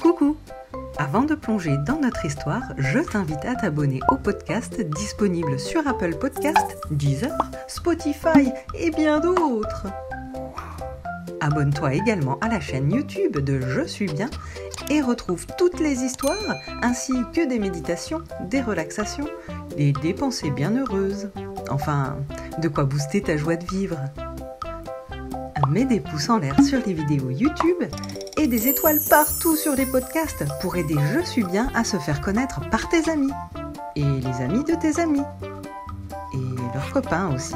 Coucou Avant de plonger dans notre histoire, je t'invite à t'abonner au podcast disponible sur Apple Podcast, Deezer, Spotify et bien d'autres. Abonne-toi également à la chaîne YouTube de Je suis bien et retrouve toutes les histoires ainsi que des méditations, des relaxations et des pensées bien heureuses. Enfin, de quoi booster ta joie de vivre. Mets des pouces en l'air sur les vidéos YouTube et des étoiles partout sur les podcasts pour aider Je suis bien à se faire connaître par tes amis et les amis de tes amis et leurs copains aussi.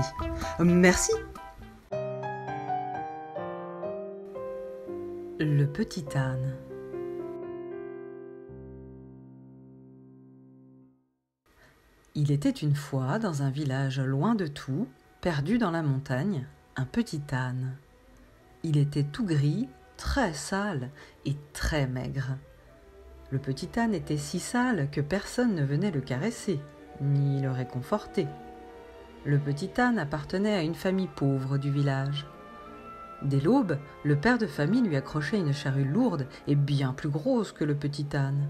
Merci. Le petit âne. Il était une fois dans un village loin de tout, perdu dans la montagne, un petit âne. Il était tout gris, très sale et très maigre. Le petit âne était si sale que personne ne venait le caresser, ni le réconforter. Le petit âne appartenait à une famille pauvre du village. Dès l'aube, le père de famille lui accrochait une charrue lourde et bien plus grosse que le petit âne.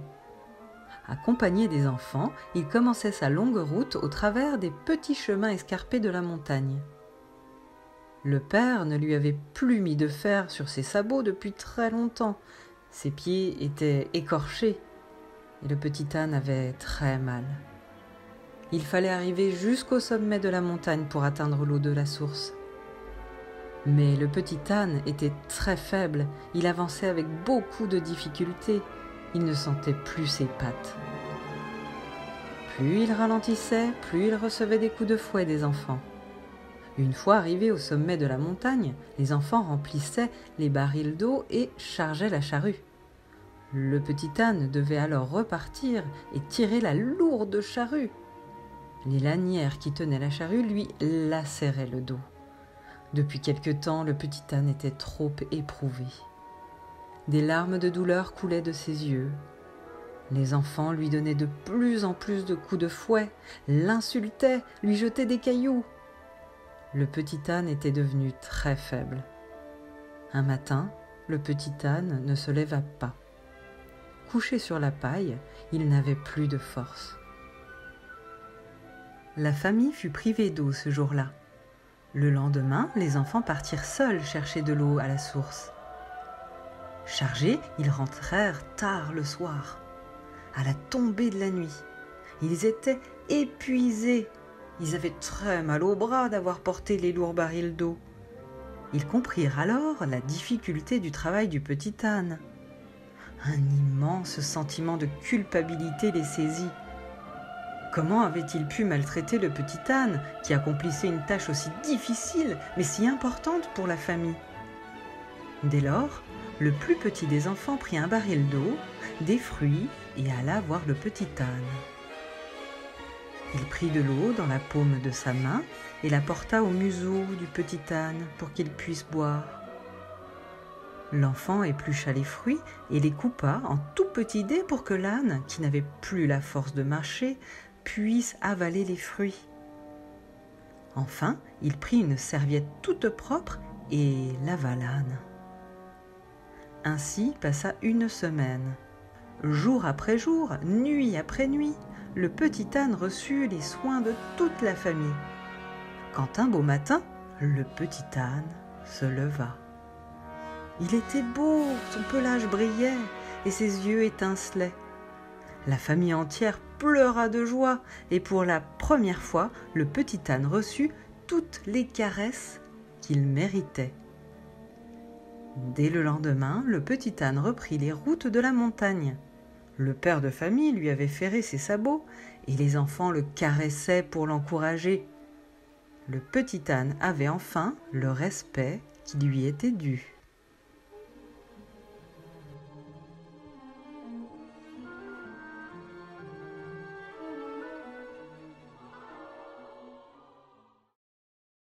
Accompagné des enfants, il commençait sa longue route au travers des petits chemins escarpés de la montagne. Le père ne lui avait plus mis de fer sur ses sabots depuis très longtemps. Ses pieds étaient écorchés et le petit âne avait très mal. Il fallait arriver jusqu'au sommet de la montagne pour atteindre l'eau de la source. Mais le petit âne était très faible, il avançait avec beaucoup de difficultés il ne sentait plus ses pattes. Plus il ralentissait, plus il recevait des coups de fouet des enfants. Une fois arrivé au sommet de la montagne, les enfants remplissaient les barils d'eau et chargeaient la charrue. Le petit âne devait alors repartir et tirer la lourde charrue. Les lanières qui tenaient la charrue lui lacéraient le dos. Depuis quelque temps, le petit âne était trop éprouvé. Des larmes de douleur coulaient de ses yeux. Les enfants lui donnaient de plus en plus de coups de fouet, l'insultaient, lui jetaient des cailloux. Le petit âne était devenu très faible. Un matin, le petit âne ne se leva pas. Couché sur la paille, il n'avait plus de force. La famille fut privée d'eau ce jour-là. Le lendemain, les enfants partirent seuls chercher de l'eau à la source. Chargés, ils rentrèrent tard le soir, à la tombée de la nuit. Ils étaient épuisés. Ils avaient très mal aux bras d'avoir porté les lourds barils d'eau. Ils comprirent alors la difficulté du travail du petit âne. Un immense sentiment de culpabilité les saisit. Comment avait-il pu maltraiter le petit âne qui accomplissait une tâche aussi difficile mais si importante pour la famille? Dès lors, le plus petit des enfants prit un baril d'eau, des fruits et alla voir le petit âne. Il prit de l'eau dans la paume de sa main et la porta au museau du petit âne pour qu'il puisse boire. L'enfant éplucha les fruits et les coupa en tout petits dés pour que l'âne, qui n'avait plus la force de marcher, puisse avaler les fruits. Enfin, il prit une serviette toute propre et lava l'âne. Ainsi passa une semaine. Jour après jour, nuit après nuit, le petit âne reçut les soins de toute la famille. Quand un beau matin, le petit âne se leva. Il était beau, son pelage brillait et ses yeux étincelaient. La famille entière pleura de joie et pour la première fois, le petit âne reçut toutes les caresses qu'il méritait. Dès le lendemain, le petit âne reprit les routes de la montagne. Le père de famille lui avait ferré ses sabots et les enfants le caressaient pour l'encourager. Le petit âne avait enfin le respect qui lui était dû.